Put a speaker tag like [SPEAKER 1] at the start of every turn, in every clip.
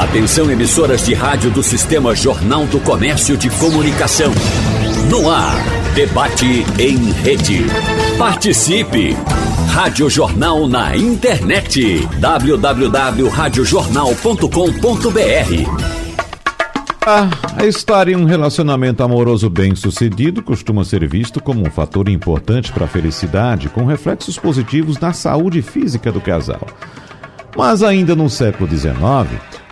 [SPEAKER 1] Atenção emissoras de rádio do Sistema Jornal do Comércio de Comunicação. No ar, debate em rede. Participe! Rádio Jornal na internet. www.radiojornal.com.br
[SPEAKER 2] ah, estar em um relacionamento amoroso bem sucedido costuma ser visto como um fator importante para a felicidade, com reflexos positivos na saúde física do casal. Mas ainda no século XIX,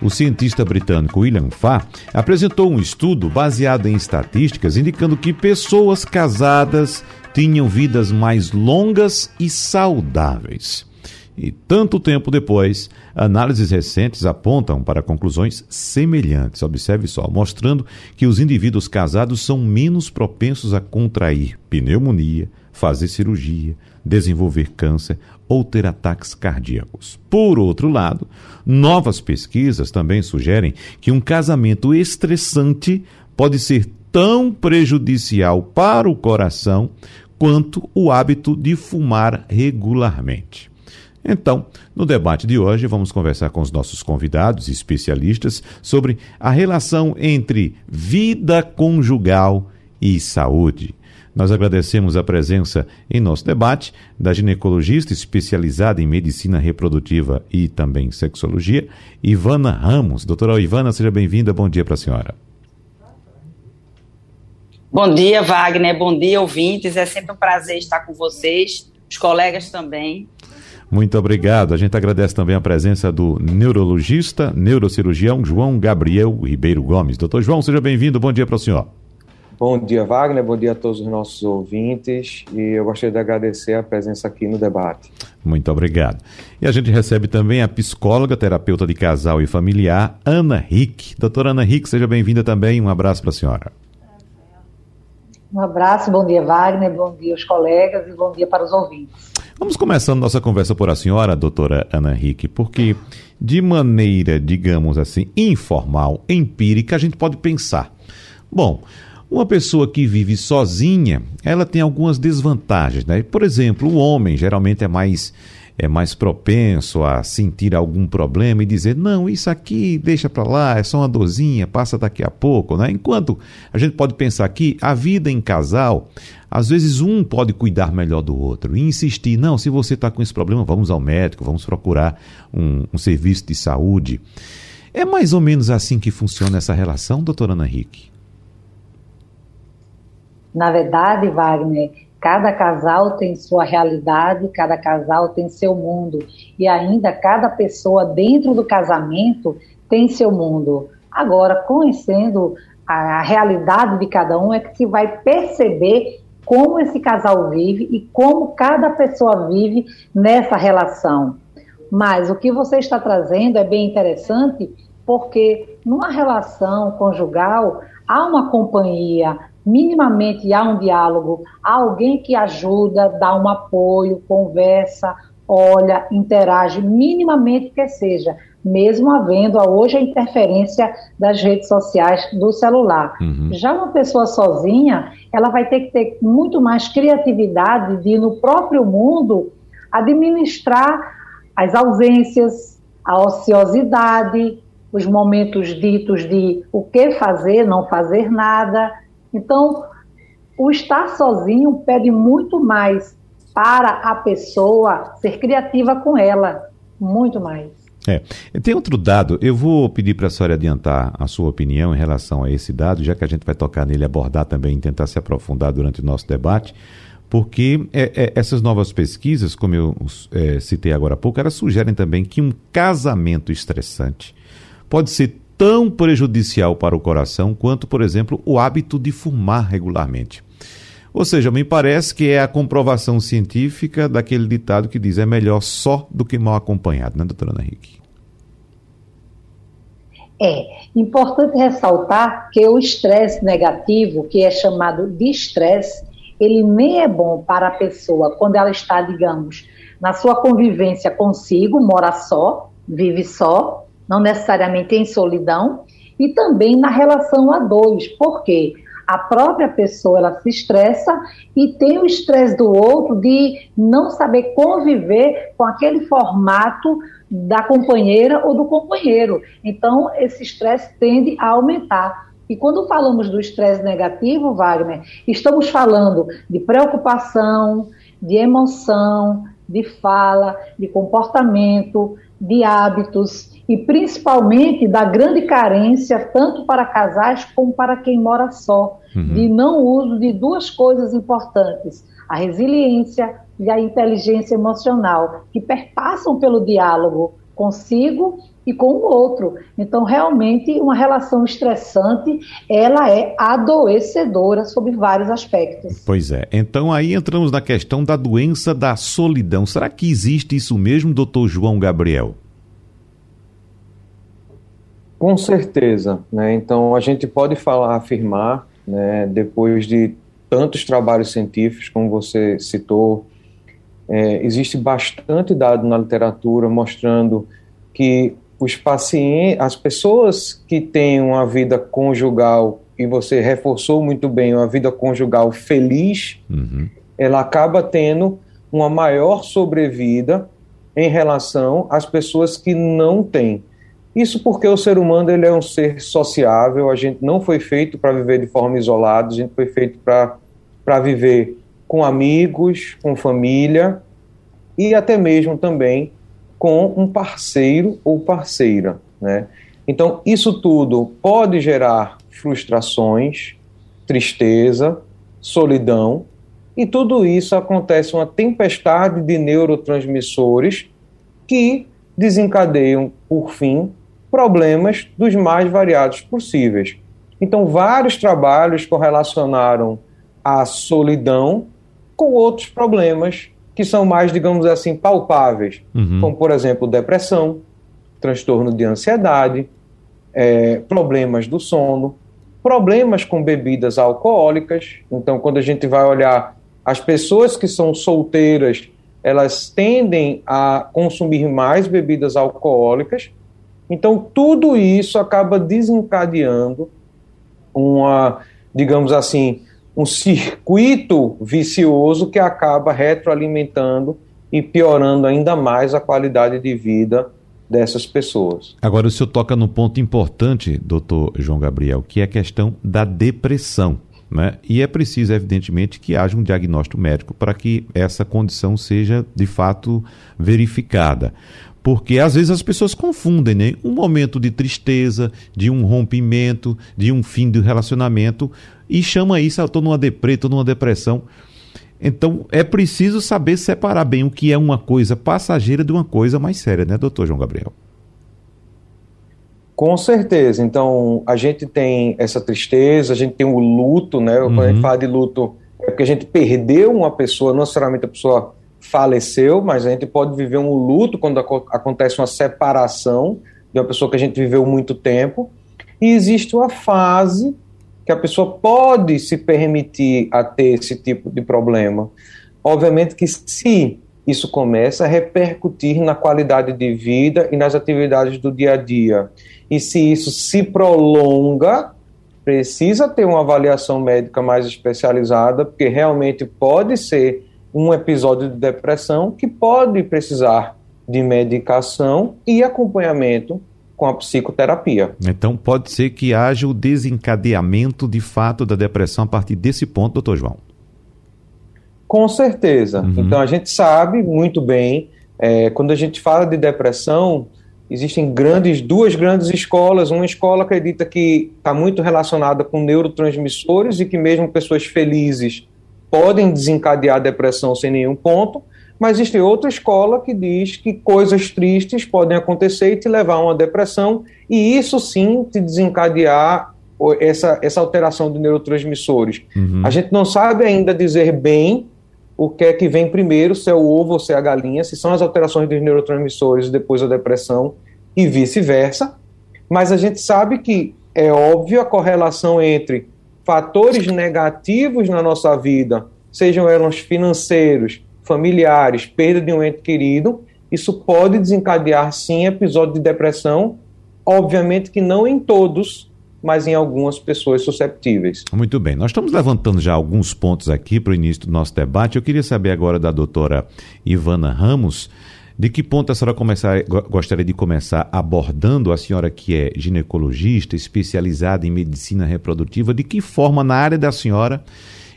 [SPEAKER 2] o cientista britânico William Farr apresentou um estudo baseado em estatísticas indicando que pessoas casadas tinham vidas mais longas e saudáveis. E tanto tempo depois, análises recentes apontam para conclusões semelhantes. Observe só, mostrando que os indivíduos casados são menos propensos a contrair pneumonia, fazer cirurgia, desenvolver câncer ou ter ataques cardíacos. Por outro lado, novas pesquisas também sugerem que um casamento estressante pode ser tão prejudicial para o coração quanto o hábito de fumar regularmente. Então, no debate de hoje, vamos conversar com os nossos convidados e especialistas sobre a relação entre vida conjugal e saúde. Nós agradecemos a presença em nosso debate da ginecologista especializada em medicina reprodutiva e também sexologia, Ivana Ramos. Doutora Ivana, seja bem-vinda. Bom dia para a senhora.
[SPEAKER 3] Bom dia, Wagner. Bom dia, ouvintes. É sempre um prazer estar com vocês, os colegas também.
[SPEAKER 2] Muito obrigado. A gente agradece também a presença do neurologista, neurocirurgião João Gabriel Ribeiro Gomes. Doutor João, seja bem-vindo. Bom dia para o senhor.
[SPEAKER 4] Bom dia, Wagner. Bom dia a todos os nossos ouvintes. E eu gostaria de agradecer a presença aqui no debate.
[SPEAKER 2] Muito obrigado. E a gente recebe também a psicóloga, terapeuta de casal e familiar, Ana Rick. Doutora Ana Rick, seja bem-vinda também. Um abraço para a senhora.
[SPEAKER 5] Um abraço, bom dia, Wagner, bom dia aos colegas e bom dia para os ouvintes.
[SPEAKER 2] Vamos começando nossa conversa por a senhora, doutora Ana Rick, porque de maneira, digamos assim, informal, empírica, a gente pode pensar. Bom, uma pessoa que vive sozinha, ela tem algumas desvantagens, né? Por exemplo, o homem geralmente é mais é mais propenso a sentir algum problema e dizer: "Não, isso aqui deixa para lá, é só uma dorzinha, passa daqui a pouco", né? Enquanto a gente pode pensar que a vida em casal, às vezes um pode cuidar melhor do outro e insistir: "Não, se você está com esse problema, vamos ao médico, vamos procurar um, um serviço de saúde". É mais ou menos assim que funciona essa relação, doutora Ana Henrique?
[SPEAKER 5] Na verdade, Wagner, cada casal tem sua realidade, cada casal tem seu mundo. E ainda cada pessoa dentro do casamento tem seu mundo. Agora, conhecendo a realidade de cada um, é que se vai perceber como esse casal vive e como cada pessoa vive nessa relação. Mas o que você está trazendo é bem interessante, porque numa relação conjugal há uma companhia, minimamente há um diálogo, há alguém que ajuda, dá um apoio, conversa, olha, interage, minimamente que seja, mesmo havendo hoje a interferência das redes sociais do celular. Uhum. Já uma pessoa sozinha, ela vai ter que ter muito mais criatividade de, no próprio mundo, administrar as ausências, a ociosidade, os momentos ditos de o que fazer, não fazer nada, então, o estar sozinho pede muito mais para a pessoa ser criativa com ela, muito mais.
[SPEAKER 2] É. Tem outro dado, eu vou pedir para a senhora adiantar a sua opinião em relação a esse dado, já que a gente vai tocar nele, abordar também, tentar se aprofundar durante o nosso debate, porque é, é, essas novas pesquisas, como eu é, citei agora há pouco, elas sugerem também que um casamento estressante pode ser tão prejudicial para o coração quanto, por exemplo, o hábito de fumar regularmente. Ou seja, me parece que é a comprovação científica daquele ditado que diz é melhor só do que mal acompanhado, né, doutora Ana Henrique?
[SPEAKER 5] É importante ressaltar que o estresse negativo, que é chamado de estresse, ele nem é bom para a pessoa quando ela está, digamos, na sua convivência consigo, mora só, vive só, não necessariamente em solidão, e também na relação a dois, porque a própria pessoa ela se estressa e tem o estresse do outro de não saber conviver com aquele formato da companheira ou do companheiro. Então, esse estresse tende a aumentar. E quando falamos do estresse negativo, Wagner, estamos falando de preocupação, de emoção, de fala, de comportamento, de hábitos e principalmente da grande carência, tanto para casais como para quem mora só, uhum. de não uso de duas coisas importantes: a resiliência e a inteligência emocional, que perpassam pelo diálogo consigo e com o outro. Então, realmente, uma relação estressante, ela é adoecedora sob vários aspectos.
[SPEAKER 2] Pois é. Então, aí entramos na questão da doença da solidão. Será que existe isso mesmo, doutor João Gabriel?
[SPEAKER 4] Com certeza, né? Então a gente pode falar, afirmar, né, depois de tantos trabalhos científicos, como você citou, é, existe bastante dado na literatura mostrando que os pacientes, as pessoas que têm uma vida conjugal e você reforçou muito bem uma vida conjugal feliz, uhum. ela acaba tendo uma maior sobrevida em relação às pessoas que não têm. Isso porque o ser humano ele é um ser sociável, a gente não foi feito para viver de forma isolada, a gente foi feito para viver com amigos, com família e até mesmo também com um parceiro ou parceira, né? Então, isso tudo pode gerar frustrações, tristeza, solidão, e tudo isso acontece uma tempestade de neurotransmissores que desencadeiam, por fim, problemas dos mais variados possíveis. Então, vários trabalhos correlacionaram a solidão com outros problemas que são mais, digamos assim, palpáveis, uhum. como, por exemplo, depressão, transtorno de ansiedade, é, problemas do sono, problemas com bebidas alcoólicas. Então, quando a gente vai olhar as pessoas que são solteiras, elas tendem a consumir mais bebidas alcoólicas então, tudo isso acaba desencadeando uma, digamos assim, um circuito vicioso que acaba retroalimentando e piorando ainda mais a qualidade de vida dessas pessoas.
[SPEAKER 2] Agora, o senhor toca num ponto importante, doutor João Gabriel, que é a questão da depressão. Né? E é preciso, evidentemente, que haja um diagnóstico médico para que essa condição seja de fato verificada. Porque às vezes as pessoas confundem, né? Um momento de tristeza, de um rompimento, de um fim do relacionamento e chama isso, eu estou numa deprê, estou numa depressão. Então é preciso saber separar bem o que é uma coisa passageira de uma coisa mais séria, né, doutor João Gabriel?
[SPEAKER 4] Com certeza. Então a gente tem essa tristeza, a gente tem o luto, né? Quando a gente uhum. fala de luto, é porque a gente perdeu uma pessoa, não necessariamente a pessoa faleceu, mas a gente pode viver um luto quando acontece uma separação de uma pessoa que a gente viveu muito tempo. E existe uma fase que a pessoa pode se permitir a ter esse tipo de problema. Obviamente que se isso começa a repercutir na qualidade de vida e nas atividades do dia a dia. E se isso se prolonga, precisa ter uma avaliação médica mais especializada, porque realmente pode ser um episódio de depressão que pode precisar de medicação e acompanhamento com a psicoterapia.
[SPEAKER 2] Então pode ser que haja o desencadeamento de fato da depressão a partir desse ponto, doutor João.
[SPEAKER 4] Com certeza. Uhum. Então a gente sabe muito bem, é, quando a gente fala de depressão, existem grandes, duas grandes escolas. Uma escola acredita que está muito relacionada com neurotransmissores e que mesmo pessoas felizes podem desencadear a depressão sem nenhum ponto, mas existe outra escola que diz que coisas tristes podem acontecer e te levar a uma depressão, e isso sim te desencadear essa, essa alteração de neurotransmissores. Uhum. A gente não sabe ainda dizer bem o que é que vem primeiro, se é o ovo ou se é a galinha, se são as alterações dos neurotransmissores depois a depressão e vice-versa, mas a gente sabe que é óbvio a correlação entre fatores negativos na nossa vida, sejam eles financeiros, familiares, perda de um ente querido, isso pode desencadear sim episódio de depressão, obviamente que não em todos, mas em algumas pessoas susceptíveis.
[SPEAKER 2] Muito bem, nós estamos levantando já alguns pontos aqui para o início do nosso debate. Eu queria saber agora da doutora Ivana Ramos De que ponto a senhora começar, gostaria de começar abordando a senhora que é ginecologista, especializada em medicina reprodutiva, de que forma na área da senhora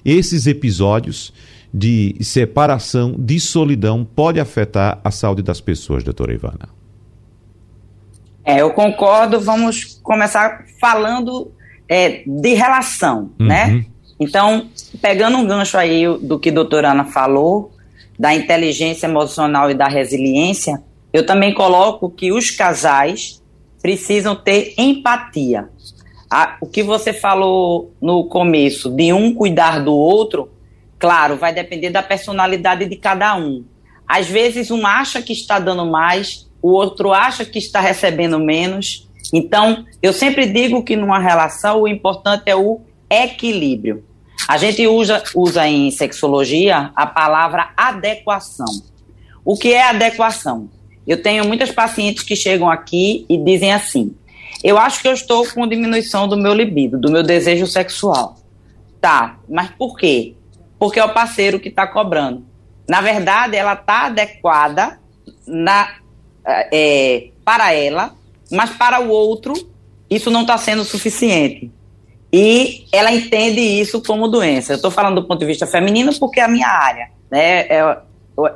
[SPEAKER 2] esses episódios de separação, de solidão, pode afetar a saúde das pessoas, doutora Ivana?
[SPEAKER 3] É, eu concordo. Vamos começar falando é, de relação, uhum. né? Então, pegando um gancho aí do que a doutora Ana falou, da inteligência emocional e da resiliência, eu também coloco que os casais precisam ter empatia. o que você falou no começo, de um cuidar do outro, claro, vai depender da personalidade de cada um. Às vezes, um acha que está dando mais, o outro acha que está recebendo menos. Então, eu sempre digo que numa relação o importante é o equilíbrio. A gente usa, usa em sexologia a palavra adequação. O que é adequação? Eu tenho muitas pacientes que chegam aqui e dizem assim: eu acho que eu estou com diminuição do meu libido, do meu desejo sexual. Tá, mas por quê? Porque é o parceiro que está cobrando. Na verdade, ela está adequada na, é, para ela, mas para o outro, isso não está sendo suficiente. E ela entende isso como doença. Eu estou falando do ponto de vista feminino porque é a minha área, né? É,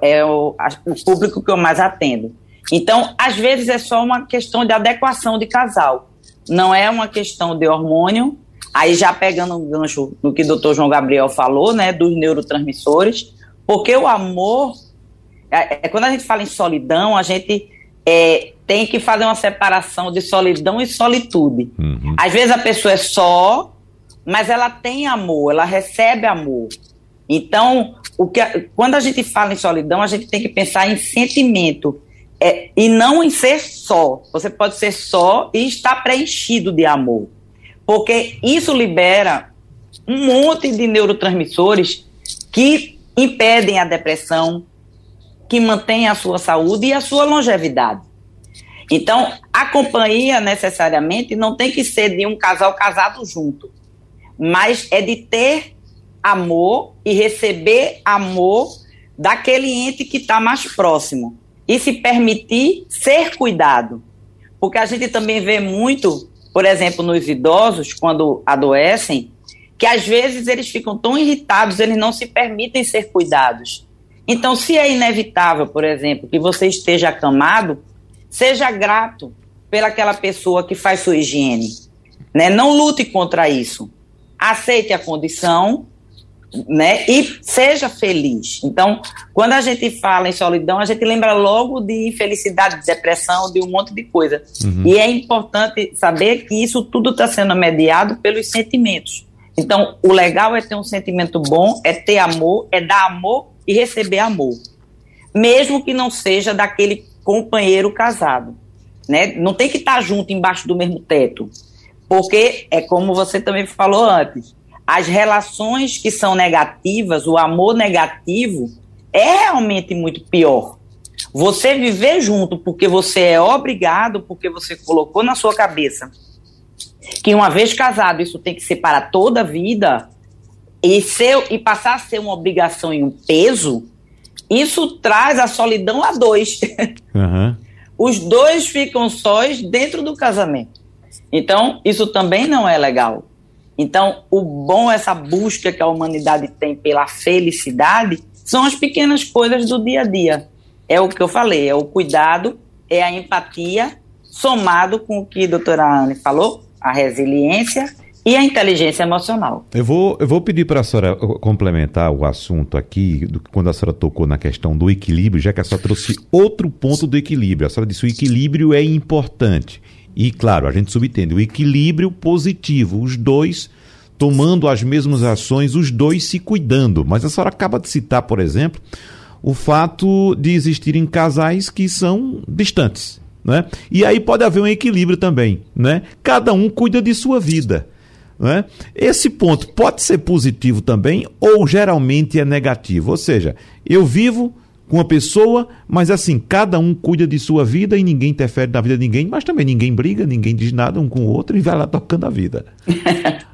[SPEAKER 3] é o, o público que eu mais atendo. Então, às vezes é só uma questão de adequação de casal. Não é uma questão de hormônio. Aí já pegando um gancho no que o doutor João Gabriel falou, né, dos neurotransmissores, porque o amor, é, é, quando a gente fala em solidão, a gente é, tem que fazer uma separação de solidão e solitude. Uhum. Às vezes a pessoa é só, mas ela tem amor, ela recebe amor. Então, o que, quando a gente fala em solidão, a gente tem que pensar em sentimento é, e não em ser só. Você pode ser só e estar preenchido de amor. Porque isso libera um monte de neurotransmissores que impedem a depressão, que mantém a sua saúde e a sua longevidade. Então, a companhia necessariamente não tem que ser de um casal casado junto, mas é de ter amor e receber amor daquele ente que está mais próximo e se permitir ser cuidado. Porque a gente também vê muito, por exemplo, nos idosos, quando adoecem, que às vezes eles ficam tão irritados, eles não se permitem ser cuidados. Então, se é inevitável, por exemplo, que você esteja acamado, seja grato pelaquela pessoa que faz sua higiene. Né? Não lute contra isso. Aceite a condição né? e seja feliz. Então, quando a gente fala em solidão, a gente lembra logo de infelicidade, de depressão, de um monte de coisa. Uhum. E é importante saber que isso tudo está sendo mediado pelos sentimentos. Então, o legal é ter um sentimento bom, é ter amor, é dar amor e receber amor, mesmo que não seja daquele companheiro casado, né? Não tem que estar junto embaixo do mesmo teto, porque é como você também falou antes, as relações que são negativas, o amor negativo é realmente muito pior. Você viver junto porque você é obrigado, porque você colocou na sua cabeça que uma vez casado isso tem que ser para toda a vida, e, ser, e passar a ser uma obrigação e um peso, isso traz a solidão a dois. Uhum. Os dois ficam sós dentro do casamento. Então, isso também não é legal. Então, o bom, essa busca que a humanidade tem pela felicidade, são as pequenas coisas do dia a dia. É o que eu falei, é o cuidado, é a empatia, somado com o que a doutora Anne falou, a resiliência e a inteligência emocional.
[SPEAKER 2] Eu vou, eu vou pedir para a senhora complementar o assunto aqui, do, quando a senhora tocou na questão do equilíbrio, já que a senhora trouxe outro ponto do equilíbrio. A senhora disse que o equilíbrio é importante. E, claro, a gente subentende o equilíbrio positivo, os dois tomando as mesmas ações, os dois se cuidando. Mas a senhora acaba de citar, por exemplo, o fato de existirem casais que são distantes. Né? E aí pode haver um equilíbrio também. Né? Cada um cuida de sua vida. Né? Esse ponto pode ser positivo também ou geralmente é negativo. Ou seja, eu vivo com uma pessoa, mas assim, cada um cuida de sua vida e ninguém interfere na vida de ninguém, mas também ninguém briga, ninguém diz nada um com o outro e vai lá tocando a vida.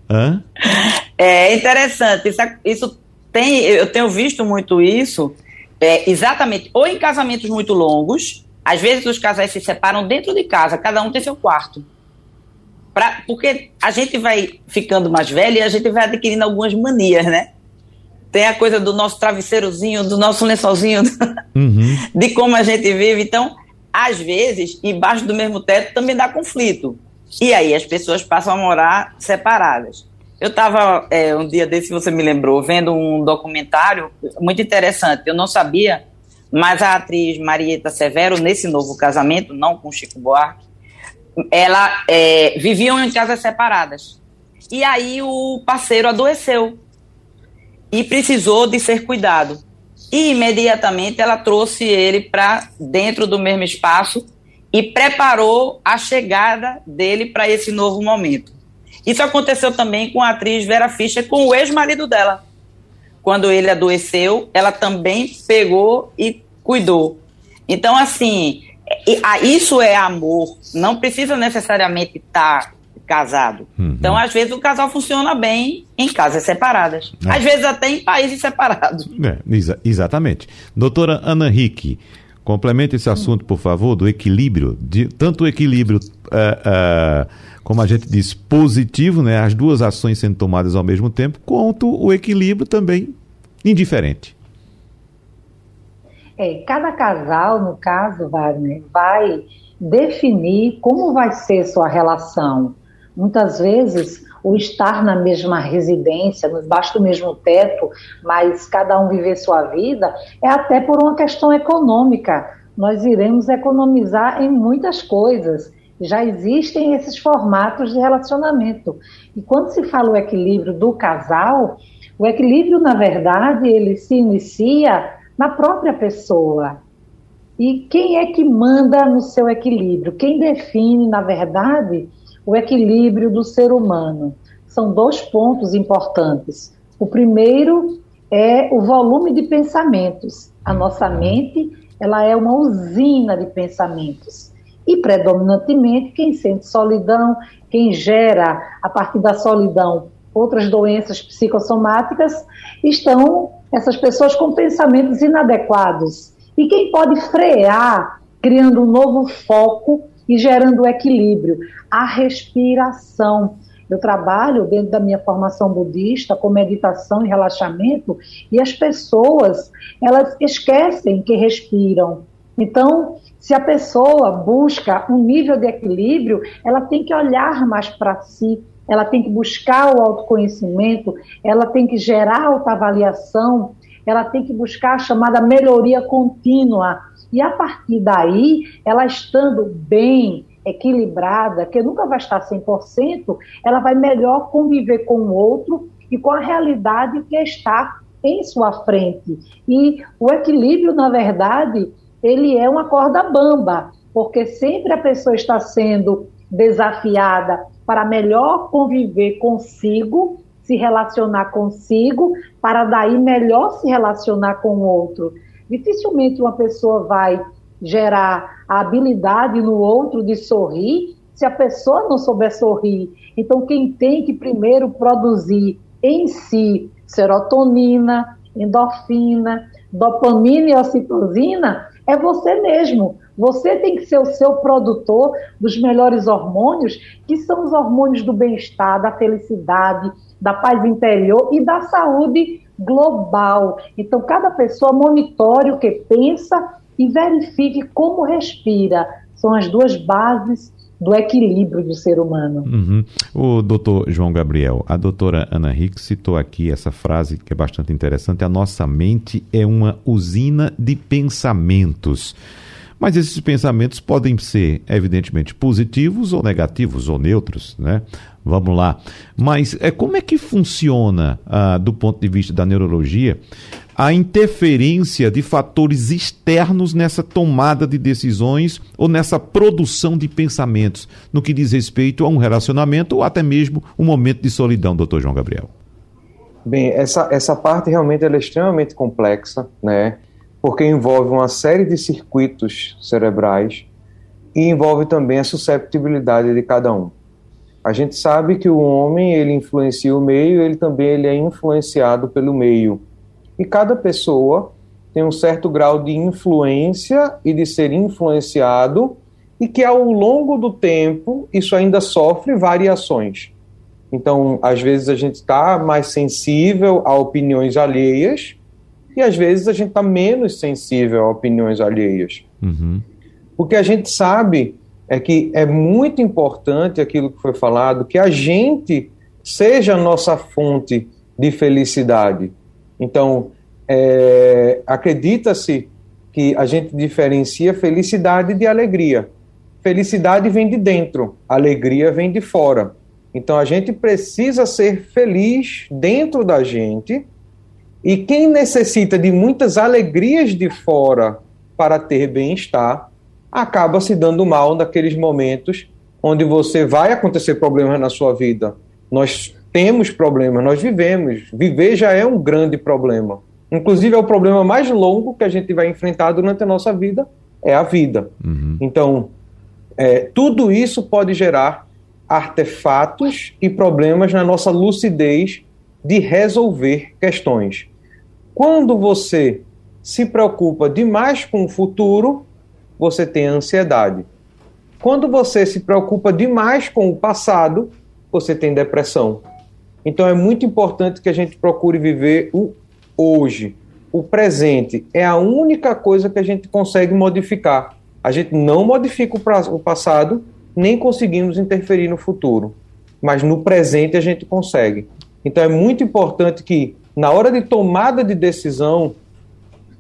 [SPEAKER 3] É interessante, isso, isso tem, eu tenho visto muito isso, é, exatamente, ou em casamentos muito longos, às vezes os casais se separam dentro de casa, cada um tem seu quarto. Pra, porque a gente vai ficando mais velho e a gente vai adquirindo algumas manias, né? Tem a coisa do nosso travesseirozinho, do nosso lençolzinho, uhum. de como a gente vive. Então, às vezes, embaixo do mesmo teto também dá conflito. E aí as pessoas passam a morar separadas. Eu estava, é, um dia desse, você me lembrou, vendo um documentário muito interessante. Eu não sabia, mas a atriz Marieta Severo, nesse novo casamento, não com Chico Buarque, ela é, viviam em casas separadas. E aí o parceiro adoeceu e precisou de ser cuidado. E imediatamente ela trouxe ele para dentro do mesmo espaço e preparou a chegada dele para esse novo momento. Isso aconteceu também com a atriz Vera Fischer, com o ex-marido dela. Quando ele adoeceu, ela também pegou e cuidou. Então, assim, isso é amor. Não precisa necessariamente estar casado. Uhum. Então, às vezes, o casal funciona bem em casas separadas. É. Às vezes, até em países separados.
[SPEAKER 2] É, exa exatamente. Doutora Ana Henrique, complemente esse assunto, por favor, do equilíbrio, de, tanto o equilíbrio, uh, uh, como a gente diz, positivo, né, as duas ações sendo tomadas ao mesmo tempo, quanto o equilíbrio também indiferente.
[SPEAKER 5] É, cada casal, no caso, Wagner, vai definir como vai ser sua relação. Muitas vezes, o estar na mesma residência, debaixo do mesmo teto, mas cada um viver sua vida, é até por uma questão econômica. Nós iremos economizar em muitas coisas. Já existem esses formatos de relacionamento. E quando se fala o equilíbrio do casal, o equilíbrio, na verdade, ele se inicia na própria pessoa. E quem é que manda no seu equilíbrio? Quem define, na verdade, o equilíbrio do ser humano? São dois pontos importantes. O primeiro é o volume de pensamentos. A nossa mente, ela é uma usina de pensamentos. E predominantemente quem sente solidão, quem gera a partir da solidão outras doenças psicossomáticas, estão essas pessoas com pensamentos inadequados. E quem pode frear, criando um novo foco e gerando equilíbrio? A respiração. Eu trabalho dentro da minha formação budista com meditação e relaxamento e as pessoas, elas esquecem que respiram. Então, se a pessoa busca um nível de equilíbrio, ela tem que olhar mais para si, ela tem que buscar o autoconhecimento, ela tem que gerar autoavaliação, ela tem que buscar a chamada melhoria contínua. E a partir daí, ela estando bem, equilibrada, que nunca vai estar 100%, ela vai melhor conviver com o outro e com a realidade que está em sua frente. E o equilíbrio, na verdade, ele é uma corda bamba, porque sempre a pessoa está sendo desafiada para melhor conviver consigo, se relacionar consigo, para daí melhor se relacionar com o outro. Dificilmente uma pessoa vai gerar a habilidade no outro de sorrir se a pessoa não souber sorrir. Então, quem tem que primeiro produzir em si serotonina, endorfina, dopamina e ocitocina é você mesmo. Você tem que ser o seu produtor dos melhores hormônios, que são os hormônios do bem-estar, da felicidade, da paz interior e da saúde global. Então, cada pessoa monitore o que pensa e verifique como respira. São as duas bases do equilíbrio do ser humano.
[SPEAKER 2] Uhum. O doutor João Gabriel, a doutora Ana Rick citou aqui essa frase que é bastante interessante: a nossa mente é uma usina de pensamentos. Mas esses pensamentos podem ser, evidentemente, positivos ou negativos ou neutros, né? Vamos lá. Mas é, como é que funciona, ah, do ponto de vista da neurologia, a interferência de fatores externos nessa tomada de decisões ou nessa produção de pensamentos, no que diz respeito a um relacionamento ou até mesmo um momento de solidão, doutor João Gabriel?
[SPEAKER 4] Bem, essa, essa parte realmente é extremamente complexa, né? Porque envolve uma série de circuitos cerebrais e envolve também a susceptibilidade de cada um. A gente sabe que o homem ele influencia o meio, ele também ele é influenciado pelo meio. E cada pessoa tem um certo grau de influência e de ser influenciado, e que ao longo do tempo isso ainda sofre variações. Então, às vezes a gente está mais sensível a opiniões alheias, e às vezes a gente está menos sensível a opiniões alheias. Uhum. O que a gente sabe é que é muito importante aquilo que foi falado, que a gente seja a nossa fonte de felicidade. Então, é, acredita-se que a gente diferencia felicidade de alegria. Felicidade vem de dentro, alegria vem de fora. Então a gente precisa ser feliz dentro da gente e quem necessita de muitas alegrias de fora para ter bem-estar, acaba se dando mal naqueles momentos onde você vai acontecer problemas na sua vida. Nós temos problemas, nós vivemos. Viver já é um grande problema. Inclusive, é o problema mais longo que a gente vai enfrentar durante a nossa vida, é a vida. Uhum. Então, é, tudo isso pode gerar artefatos e problemas na nossa lucidez de resolver questões. Quando você se preocupa demais com o futuro, você tem ansiedade. Quando você se preocupa demais com o passado, você tem depressão. Então é muito importante que a gente procure viver o hoje. O presente é a única coisa que a gente consegue modificar. A gente não modifica o passado, nem conseguimos interferir no futuro. Mas no presente a gente consegue. Então é muito importante que na hora de tomada de decisão,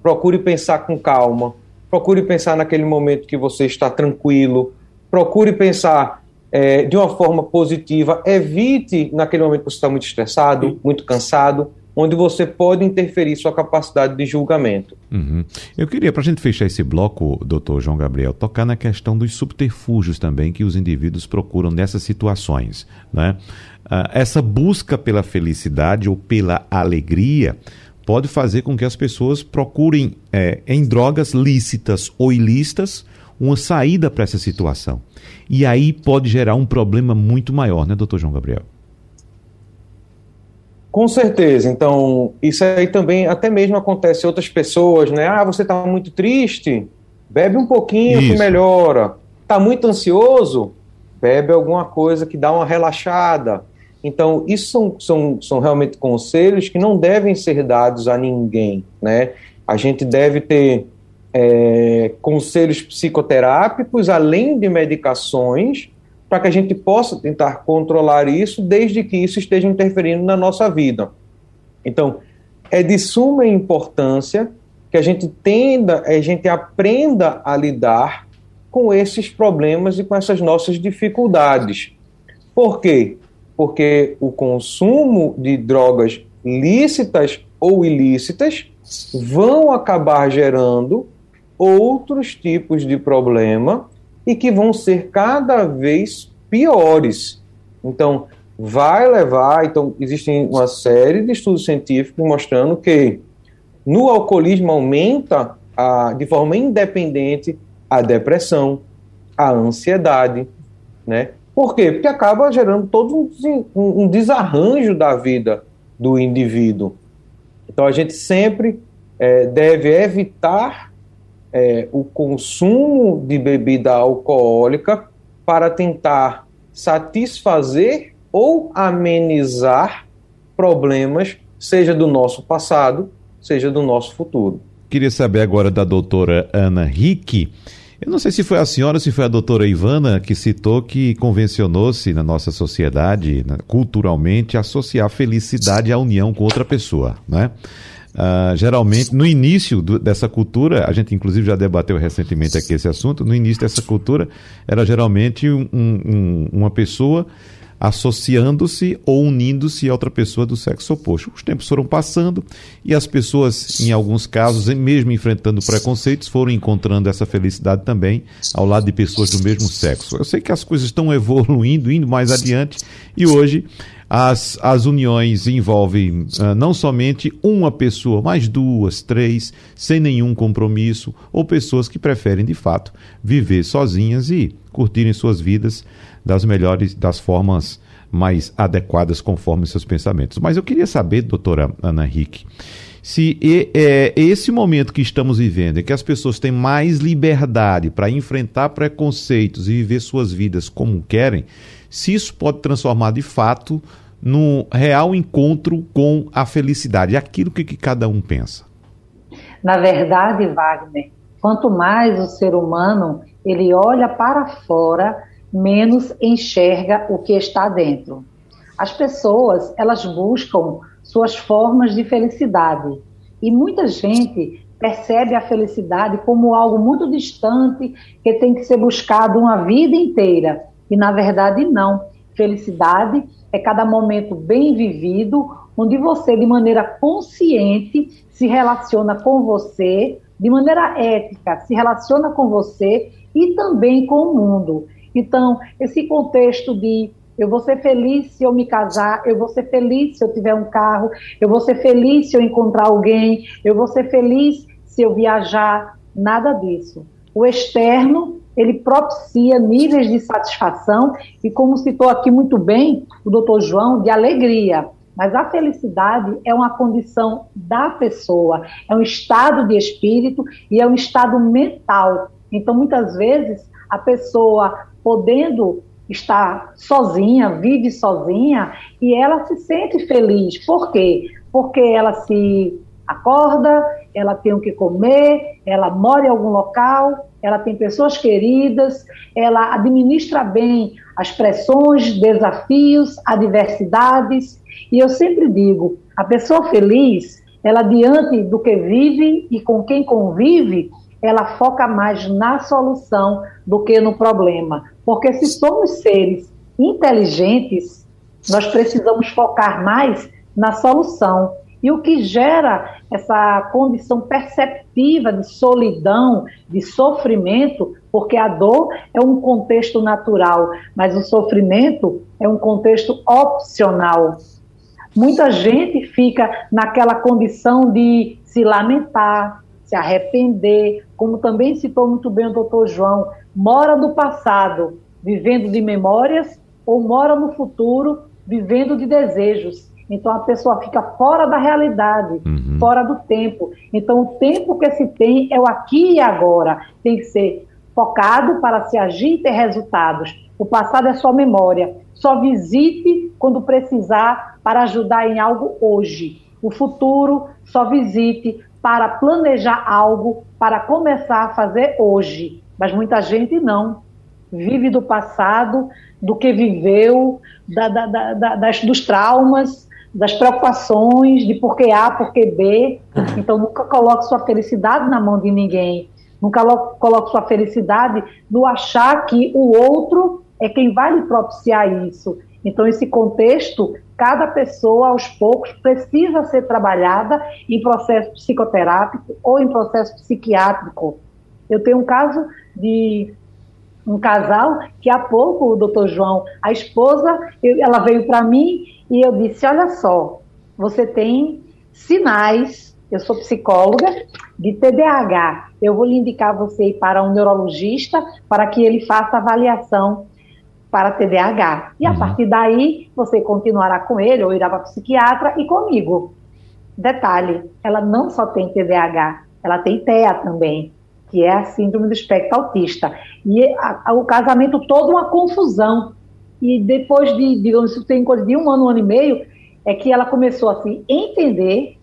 [SPEAKER 4] procure pensar com calma, procure pensar naquele momento que você está tranquilo, procure pensar é, de uma forma positiva, evite naquele momento que você está muito estressado, muito cansado, onde você pode interferir sua capacidade de julgamento.
[SPEAKER 2] Uhum. Eu queria, para a gente fechar esse bloco, doutor João Gabriel, tocar na questão dos subterfúgios também que os indivíduos procuram nessas situações. Né? Uh, essa busca pela felicidade ou pela alegria pode fazer com que as pessoas procurem é, em drogas lícitas ou ilícitas uma saída para essa situação. E aí pode gerar um problema muito maior, né, doutor João Gabriel?
[SPEAKER 4] Com certeza. Então, isso aí também até mesmo acontece em outras pessoas, né? Ah, você está muito triste? Bebe um pouquinho isso. que melhora. Está muito ansioso? Bebe alguma coisa que dá uma relaxada. Então, isso são, são, são realmente conselhos que não devem ser dados a ninguém, né? A gente deve ter é, conselhos psicoterápicos, além de medicações, para que a gente possa tentar controlar isso, desde que isso esteja interferindo na nossa vida. Então, é de suma importância que a gente tenda, a gente aprenda a lidar com esses problemas e com essas nossas dificuldades. Por quê? Porque o consumo de drogas lícitas ou ilícitas vão acabar gerando outros tipos de problema e que vão ser cada vez piores. Então, vai levar. Então, existem uma série de estudos científicos mostrando que no alcoolismo aumenta a, de forma independente a depressão, a ansiedade, né? Por quê? Porque acaba gerando todo um, um, desarranjo da vida do indivíduo. Então a gente sempre é, deve evitar é, o consumo de bebida alcoólica para tentar satisfazer ou amenizar problemas, seja do nosso passado, seja do nosso futuro.
[SPEAKER 2] Queria saber agora da doutora Ana Rick eu não sei se foi a senhora ou se foi a doutora Ivana que citou que convencionou-se na nossa sociedade, culturalmente, associar felicidade à união com outra pessoa, né? Uh, geralmente, no início do, dessa cultura, a gente inclusive já debateu recentemente aqui esse assunto, no início dessa cultura, era geralmente um, um, uma pessoa associando-se ou unindo-se a outra pessoa do sexo oposto. Os tempos foram passando e as pessoas, em alguns casos, mesmo enfrentando preconceitos, foram encontrando essa felicidade também ao lado de pessoas do mesmo sexo. Eu sei que as coisas estão evoluindo, indo mais adiante e hoje as, as uniões envolvem uh, não somente uma pessoa, mas duas, três, sem nenhum compromisso, ou pessoas que preferem de fato viver sozinhas e curtirem suas vidas das melhores, das formas mais adequadas conforme seus pensamentos. Mas eu queria saber, doutora Ana Henrique, se é, esse momento que estamos vivendo, em que as pessoas têm mais liberdade para enfrentar preconceitos e viver suas vidas como querem, se isso pode transformar de fato no real encontro com a felicidade, aquilo que, que cada um pensa.
[SPEAKER 5] Na verdade, Wagner, quanto mais o ser humano ele olha para fora, menos enxerga o que está dentro. As pessoas, elas buscam suas formas de felicidade. E muita gente percebe a felicidade como algo muito distante que tem que ser buscado uma vida inteira. E na verdade não. Felicidade é cada momento bem vivido, onde você, de maneira consciente, se relaciona com você, de maneira ética, se relaciona com você e também com o mundo. Então, esse contexto de eu vou ser feliz se eu me casar, eu vou ser feliz se eu tiver um carro, eu vou ser feliz se eu encontrar alguém, eu vou ser feliz se eu viajar, nada disso. O externo, ele propicia níveis de satisfação e, como citou aqui muito bem o doutor João, de alegria. Mas a felicidade é uma condição da pessoa, é um estado de espírito e é um estado mental. Então, muitas vezes, a pessoa podendo estar sozinha, vive sozinha e ela se sente feliz. Por quê? Porque ela se acorda, ela tem o que comer, ela mora em algum local, ela tem pessoas queridas, ela administra bem as pressões, desafios, adversidades. E eu sempre digo, a pessoa feliz, ela diante do que vive e com quem convive, ela foca mais na solução do que no problema. Porque se somos seres inteligentes, nós precisamos focar mais na solução. E o que gera essa condição perceptiva de solidão, de sofrimento, porque a dor é um contexto natural, mas o sofrimento é um contexto opcional. Muita gente fica naquela condição de se lamentar, se arrepender, como também citou muito bem o doutor João, mora no passado, vivendo de memórias, ou mora no futuro, vivendo de desejos. Então a pessoa fica fora da realidade, uhum. fora do tempo. Então o tempo que se tem é o aqui e agora. Tem que ser focado para se agir e ter resultados. O passado é só memória. Só visite quando precisar para ajudar em algo hoje. O futuro só visite para planejar algo, para começar a fazer hoje. Mas muita gente não. Vive do passado, do que viveu, da, da, da, das, dos traumas, das preocupações, de por que A, por que B. Então nunca coloque sua felicidade na mão de ninguém. Nunca coloque sua felicidade no achar que o outro é quem vai lhe propiciar isso. Então, esse contexto cada pessoa, aos poucos, precisa ser trabalhada em processo psicoterápico ou em processo psiquiátrico. Eu tenho um caso de um casal que há pouco, o doutor João, a esposa, ela veio para mim e eu disse: Olha só, você tem sinais, eu sou psicóloga, de TDAH. Eu vou lhe indicar você ir para um neurologista para que ele faça avaliação para TDAH. E a uhum. partir daí, você continuará com ele ou irá para psiquiatra e comigo. Detalhe, ela não só tem TDAH, ela tem TEA também, que é a síndrome do espectro autista. E a, a, o casamento todo uma confusão. E depois de, digamos, isso tem coisa de um ano, um ano e meio, é que ela começou a se entender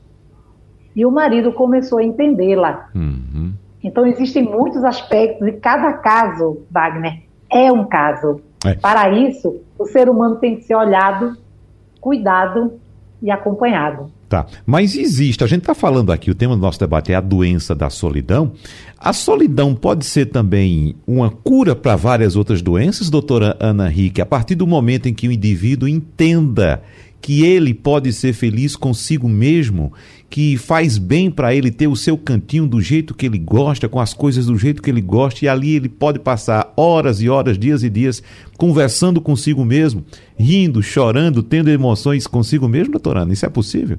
[SPEAKER 5] e o marido começou a entendê-la. Uhum. Então existem muitos aspectos e cada caso, Wagner, é um caso. É. Para isso, o ser humano tem que ser olhado, cuidado e acompanhado.
[SPEAKER 2] Tá, mas existe, a gente está falando aqui, o tema do nosso debate é a doença da solidão. A solidão pode ser também uma cura para várias outras doenças, doutora Ana Henrique, a partir do momento em que o indivíduo entenda que ele pode ser feliz consigo mesmo, que faz bem para ele ter o seu cantinho do jeito que ele gosta, com as coisas do jeito que ele gosta, e ali ele pode passar horas e horas, dias e dias conversando consigo mesmo, rindo, chorando, tendo emoções consigo mesmo, doutora Ana? Isso é possível?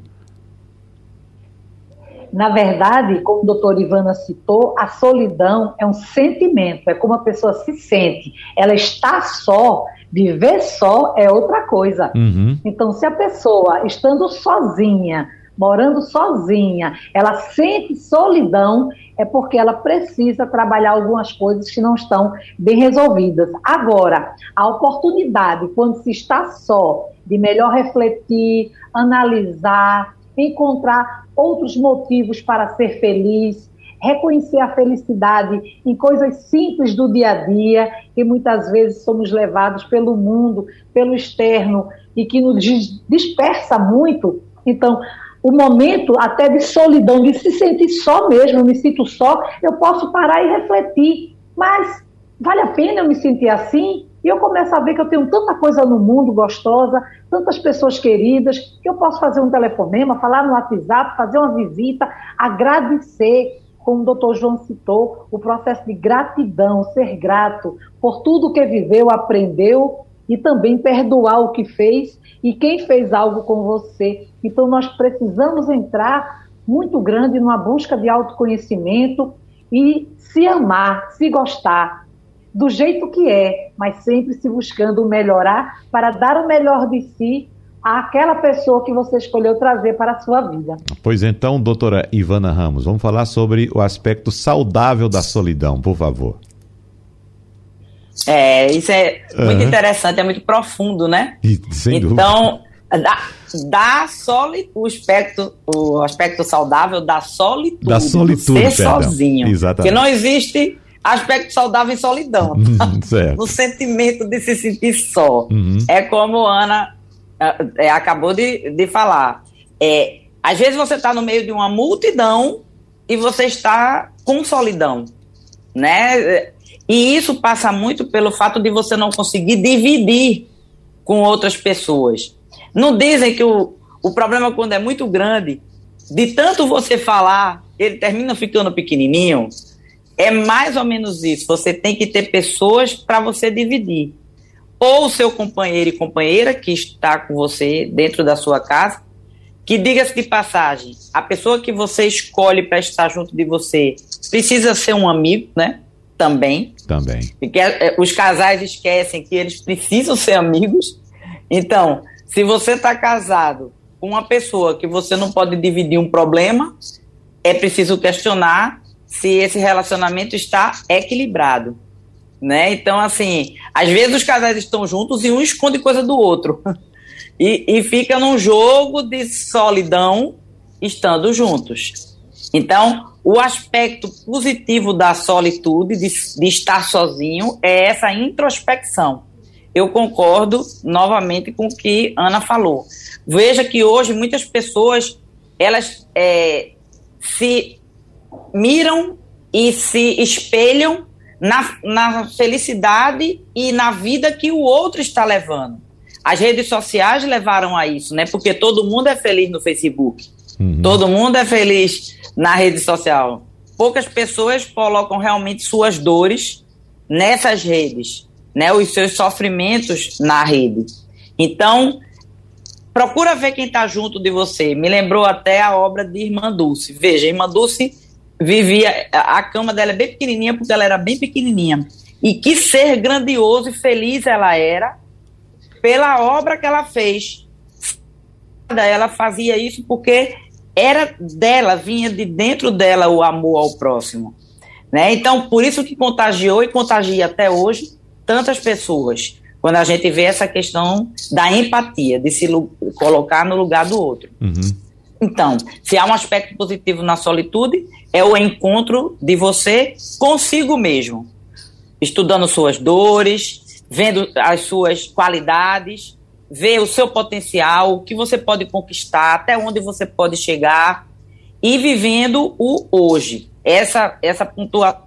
[SPEAKER 5] Na verdade, como o doutor Ivana citou, a solidão é um sentimento, é como a pessoa se sente. Ela está só, viver só é outra coisa. Uhum. Então, se a pessoa, estando sozinha, morando sozinha, ela sente solidão, é porque ela precisa trabalhar algumas coisas que não estão bem resolvidas. Agora, a oportunidade, quando se está só, de melhor refletir, analisar, encontrar outros motivos para ser feliz, reconhecer a felicidade em coisas simples do dia a dia, que muitas vezes somos levados pelo mundo, pelo externo, e que nos dispersa muito. Então, o momento até de solidão, de se sentir só mesmo, eu me sinto só, eu posso parar e refletir. Mas vale a pena eu me sentir assim? E eu começo a ver que eu tenho tanta coisa no mundo gostosa, tantas pessoas queridas, que eu posso fazer um telefonema, falar no WhatsApp, fazer uma visita, agradecer, como o doutor João citou, o processo de gratidão, ser grato por tudo que viveu, aprendeu e também perdoar o que fez e quem fez algo com você. Então, nós precisamos entrar muito grande numa busca de autoconhecimento e se amar, se gostar, do jeito que é, mas sempre se buscando melhorar para dar o melhor de si àquela pessoa que você escolheu trazer para a sua vida.
[SPEAKER 2] Pois então, doutora Ivana Ramos, vamos falar sobre o aspecto saudável da solidão, por favor.
[SPEAKER 3] É, isso é muito interessante, é muito profundo, né?
[SPEAKER 2] E, sem
[SPEAKER 3] então, da, da soli, o aspecto, o aspecto saudável da solitude,
[SPEAKER 2] da solitude
[SPEAKER 3] ser perdão. sozinho.
[SPEAKER 2] Exatamente.
[SPEAKER 3] Que não existe aspecto saudável em solidão. Tá? no sentimento de se sentir só. Uhum. É como Ana é, acabou de, de falar. É, às vezes você está no meio de uma multidão e você está com solidão, né? E isso passa muito pelo fato de você não conseguir dividir com outras pessoas. Não dizem que o, o problema, quando é muito grande, de tanto você falar, ele termina ficando pequenininho. É mais ou menos isso. Você tem que ter pessoas para você dividir. Ou o seu companheiro e companheira que está com você dentro da sua casa, que diga-se de passagem, a pessoa que você escolhe para estar junto de você precisa ser um amigo, né? também.
[SPEAKER 2] Também.
[SPEAKER 3] Porque é, os casais esquecem que eles precisam ser amigos. Então, se você está casado com uma pessoa que você não pode dividir um problema, é preciso questionar se esse relacionamento está equilibrado. Né? Então, assim, às vezes os casais estão juntos e um esconde coisa do outro. E, e fica num jogo de solidão estando juntos. Então, o aspecto positivo da solitude, de, de estar sozinho, é essa introspecção. Eu concordo novamente com o que Ana falou. Veja que hoje muitas pessoas elas é, se miram e se espelham na, na felicidade e na vida que o outro está levando. As redes sociais levaram a isso, né? Porque todo mundo é feliz no Facebook. Uhum. Todo mundo é feliz na rede social. Poucas pessoas colocam realmente suas dores nessas redes, né? Os seus sofrimentos na rede. Então, procura ver quem está junto de você. Me lembrou até a obra de Irmã Dulce. Veja, Irmã Dulce vivia. A cama dela é bem pequenininha, porque ela era bem pequenininha. E que ser grandioso e feliz ela era pela obra que ela fez. Ela fazia isso porque era dela, vinha de dentro dela o amor ao próximo. Né? Então, por isso que contagiou e contagia até hoje tantas pessoas, quando a gente vê essa questão da empatia, de se colocar no lugar do outro. Uhum. Então, se há um aspecto positivo na solitude, é o encontro de você consigo mesmo, estudando suas dores, vendo as suas qualidades, ver o seu potencial, o que você pode conquistar, até onde você pode chegar e vivendo o hoje. Essa essa pontua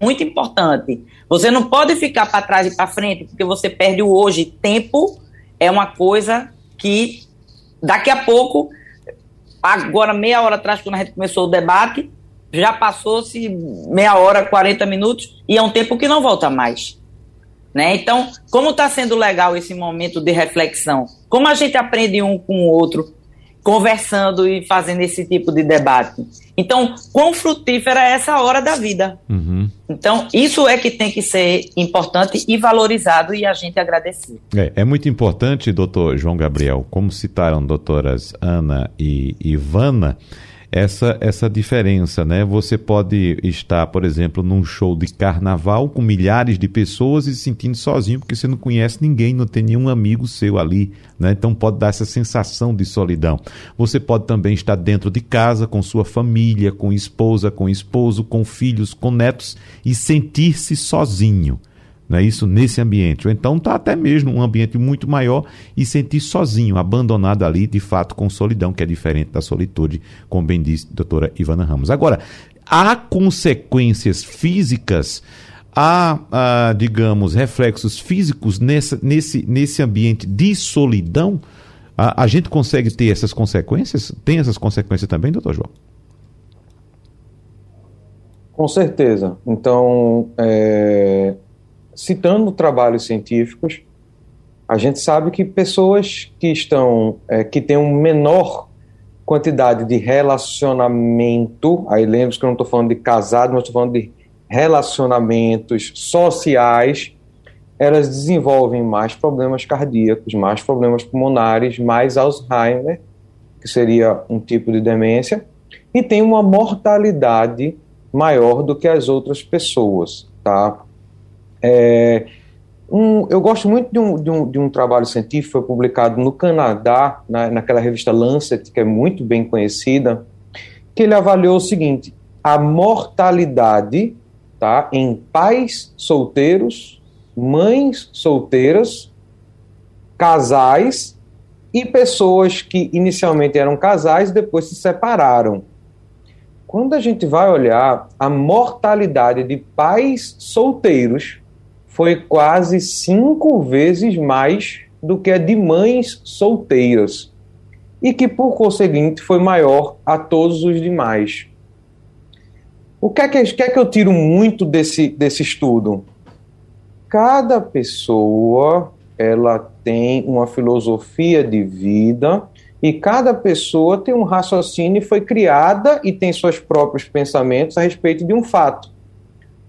[SPEAKER 3] muito importante. Você não pode ficar para trás e para frente, porque você perde o hoje. Tempo é uma coisa que daqui a pouco, agora meia hora atrás, quando a gente começou o debate, já passou-se meia hora, 40 minutos, e é um tempo que não volta mais. Né? Então, como está sendo legal esse momento de reflexão? Como a gente aprende um com o outro? Conversando e fazendo esse tipo de debate. Então, quão frutífera é essa hora da vida? Uhum. Então, isso é que tem que ser importante e valorizado e a gente agradecer.
[SPEAKER 2] É, é muito importante, doutor João Gabriel, como citaram doutoras Ana e Ivana, essa, essa diferença, né? Você pode estar, por exemplo, num show de carnaval com milhares de pessoas e se sentindo sozinho porque você não conhece ninguém, não tem nenhum amigo seu ali, né? Então pode dar essa sensação de solidão. Você pode também estar dentro de casa com sua família, com esposa, com esposo, com filhos, com netos e sentir-se sozinho não é isso? Nesse ambiente. Ou então está até mesmo um ambiente muito maior e sentir sozinho, abandonado ali, de fato, com solidão, que é diferente da solitude, como bem disse a doutora Ivana Ramos. Agora, há consequências físicas, há, há digamos, reflexos físicos nessa, nesse, nesse ambiente de solidão? A, a gente consegue ter essas consequências? Tem essas consequências também, doutor João?
[SPEAKER 4] Com certeza. Então, é, citando trabalhos científicos, a gente sabe que pessoas que estão, é, que têm uma menor quantidade de relacionamento, aí lembre que eu não estou falando de casado, mas estou falando de relacionamentos sociais, elas desenvolvem mais problemas cardíacos, mais problemas pulmonares, mais Alzheimer, que seria um tipo de demência, e tem uma mortalidade maior do que as outras pessoas, tá? É, um, eu gosto muito de um, de, um, de um trabalho científico foi publicado no Canadá, na, naquela revista Lancet, que é muito bem conhecida, que ele avaliou o seguinte: a mortalidade tá, em pais solteiros, mães solteiras, casais e pessoas que inicialmente eram casais depois se separaram. Quando a gente vai olhar a mortalidade de pais solteiros foi quase cinco vezes mais do que a de mães solteiras, e que, por conseguinte, foi maior a todos os demais. O que é que, que, é que eu tiro muito desse, desse estudo? Cada pessoa ela tem uma filosofia de vida e cada pessoa tem um raciocínio e foi criada e tem seus próprios pensamentos a respeito de um fato.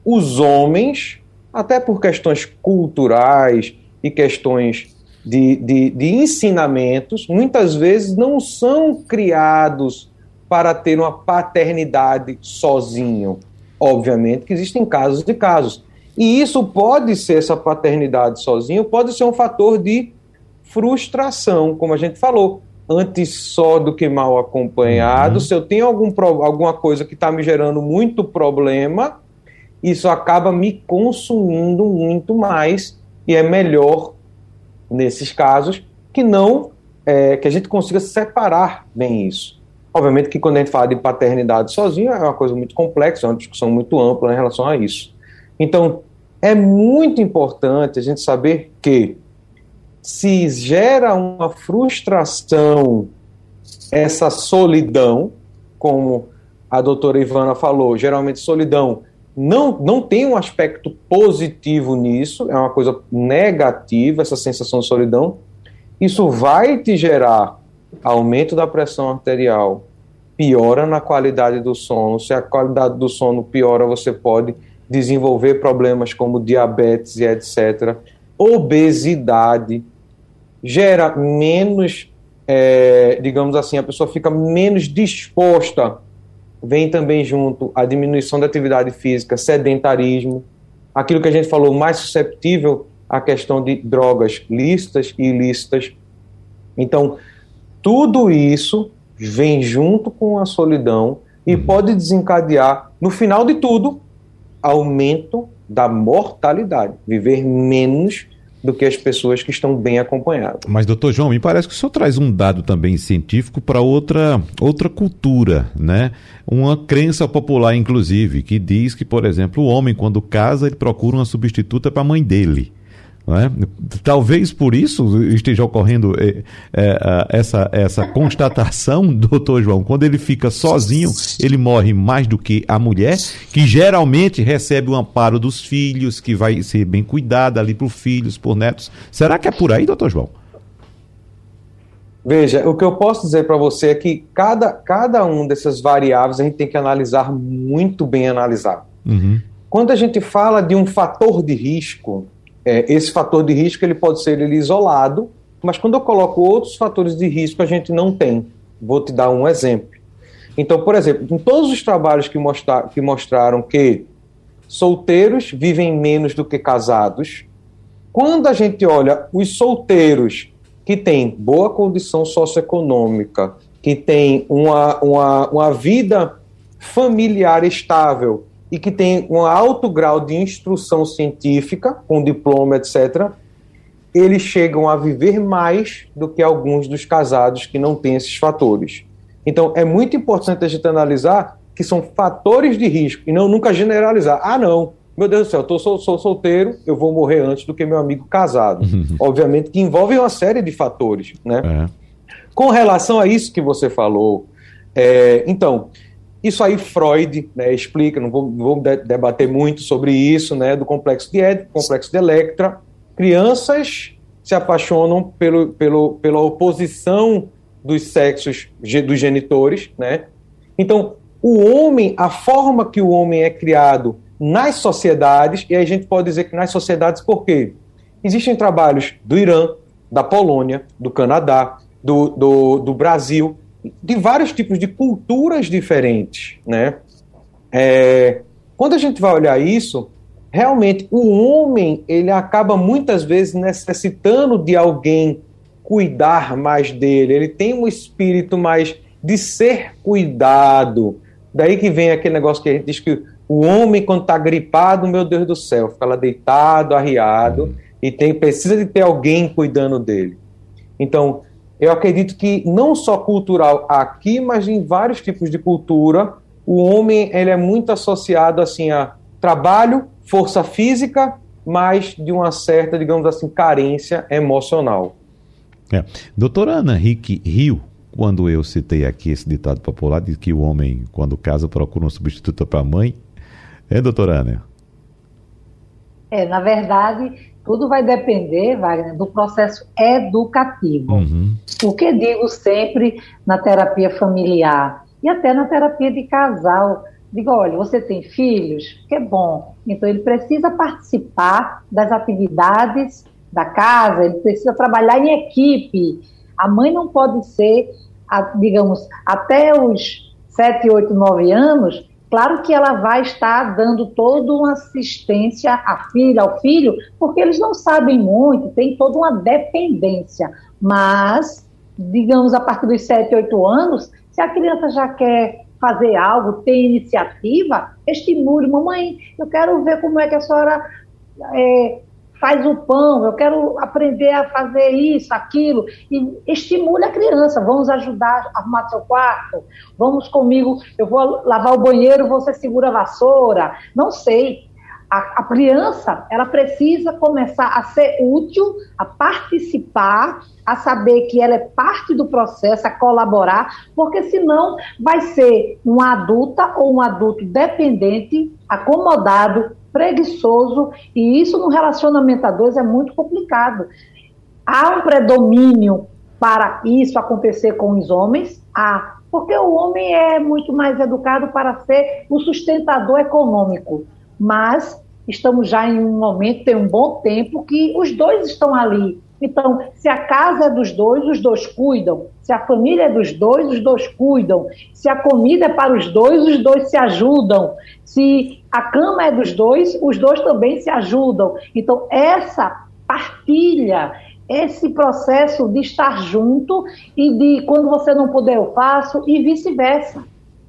[SPEAKER 4] Os homens até por questões culturais e questões de, de, de ensinamentos, muitas vezes não são criados para ter uma paternidade sozinho. Obviamente que existem casos de casos. E isso pode ser, essa paternidade sozinho, pode ser um fator de frustração, como a gente falou. Antes só do que mal acompanhado. Uhum. Se eu tenho algum, alguma coisa que está me gerando muito problema, isso acaba me consumindo muito mais e é melhor nesses casos que não é, que a gente consiga separar bem isso. Obviamente que quando a gente fala de paternidade sozinho é uma coisa muito complexa, é uma discussão muito ampla em relação a isso. Então é muito importante a gente saber que se gera uma frustração, essa solidão, como a doutora Ivana falou, geralmente solidão não, não tem um aspecto positivo nisso, é uma coisa negativa, essa sensação de solidão. Isso vai te gerar aumento da pressão arterial, piora na qualidade do sono. Se a qualidade do sono piora, você pode desenvolver problemas como diabetes e etc. Obesidade gera menos, é, digamos assim, a pessoa fica menos disposta vem também junto a diminuição da atividade física, sedentarismo, aquilo que a gente falou, mais susceptível à questão de drogas lícitas e ilícitas. Então, tudo isso vem junto com a solidão e uhum. pode desencadear, no final de tudo, aumento da mortalidade, viver menos do que as pessoas que estão bem acompanhadas.
[SPEAKER 2] Mas, doutor João, me parece que o senhor traz um dado também científico para outra, outra cultura, né? Uma crença popular, inclusive, que diz que, por exemplo, o homem, quando casa, ele procura uma substituta para a mãe dele. É? Talvez por isso esteja ocorrendo é, é, essa, essa constatação, doutor João. Quando ele fica sozinho, ele morre mais do que a mulher, que geralmente recebe o amparo dos filhos, que vai ser bem cuidada ali por filhos, por netos. Será que é por aí, doutor João?
[SPEAKER 4] Veja, o que eu posso dizer para você é que cada, cada um dessas variáveis a gente tem que analisar muito bem analisado. Uhum. Quando a gente fala de um fator de risco, é, esse fator de risco ele pode ser ele isolado, mas quando eu coloco outros fatores de risco a gente não tem. Vou te dar um exemplo. Então, por exemplo, em todos os trabalhos que, mostra, que mostraram que solteiros vivem menos do que casados, quando a gente olha os solteiros que têm boa condição socioeconômica, que têm uma, uma, uma vida familiar estável e que tem um alto grau de instrução científica, com diploma, etc., eles chegam a viver mais do que alguns dos casados que não têm esses fatores. Então, é muito importante a gente analisar que são fatores de risco e não nunca generalizar. Ah, não, meu Deus do céu, eu sou, sou solteiro, eu vou morrer antes do que meu amigo casado. Obviamente que envolve uma série de fatores, né? É. Com relação a isso que você falou, é, então, isso aí Freud né, explica, não vou, vou de debater muito sobre isso, né, do complexo de Édipo, complexo de Electra. Crianças se apaixonam pelo, pelo, pela oposição dos sexos dos genitores, né? Então, o homem, a forma que o homem é criado nas sociedades, e a gente pode dizer que nas sociedades por quê? Existem trabalhos do Irã, da Polônia, do Canadá, do, do, do Brasil, de vários tipos de culturas diferentes, né? É, quando a gente vai olhar isso, realmente o homem ele acaba muitas vezes necessitando de alguém cuidar mais dele, ele tem um espírito mais de ser cuidado. Daí que vem aquele negócio que a gente diz que o homem, quando está gripado, meu Deus do céu, fica lá deitado, arriado, e tem, precisa de ter alguém cuidando dele. Então, eu acredito que não só cultural aqui, mas em vários tipos de cultura, o homem ele é muito associado assim a trabalho, força física, mas de uma certa, digamos assim, carência emocional.
[SPEAKER 2] É. Doutora Ana Henrique Rio, quando eu citei aqui esse ditado popular, de que o homem, quando casa, procura um substituto para a mãe. É, doutora Ana?
[SPEAKER 5] É, na verdade, tudo vai depender, Wagner, do processo educativo. Uhum. O que digo sempre na terapia familiar e até na terapia de casal. Digo, olha, você tem filhos? Que bom. Então ele precisa participar das atividades da casa, ele precisa trabalhar em equipe. A mãe não pode ser, digamos, até os 7, 8, 9 anos, claro que ela vai estar dando toda uma assistência à filha, ao filho, porque eles não sabem muito, tem toda uma dependência. Mas, digamos, a partir dos 7, 8 anos, se a criança já quer fazer algo, tem iniciativa, estimule, mamãe, eu quero ver como é que a senhora é, faz o pão, eu quero aprender a fazer isso, aquilo, e estimule a criança, vamos ajudar a arrumar seu quarto, vamos comigo, eu vou lavar o banheiro, você segura a vassoura, não sei. A, a criança, ela precisa começar a ser útil, a participar, a saber que ela é parte do processo, a colaborar, porque senão vai ser uma adulta ou um adulto dependente, acomodado, preguiçoso, e isso no relacionamento a dois é muito complicado. Há um predomínio para isso acontecer com os homens? Há, porque o homem é muito mais educado para ser o sustentador econômico, mas estamos já em um momento, tem um bom tempo, que os dois estão ali então, se a casa é dos dois, os dois cuidam. Se a família é dos dois, os dois cuidam. Se a comida é para os dois, os dois se ajudam. Se a cama é dos dois, os dois também se ajudam. Então, essa partilha, esse processo de estar junto e de quando você não puder eu faço e vice-versa.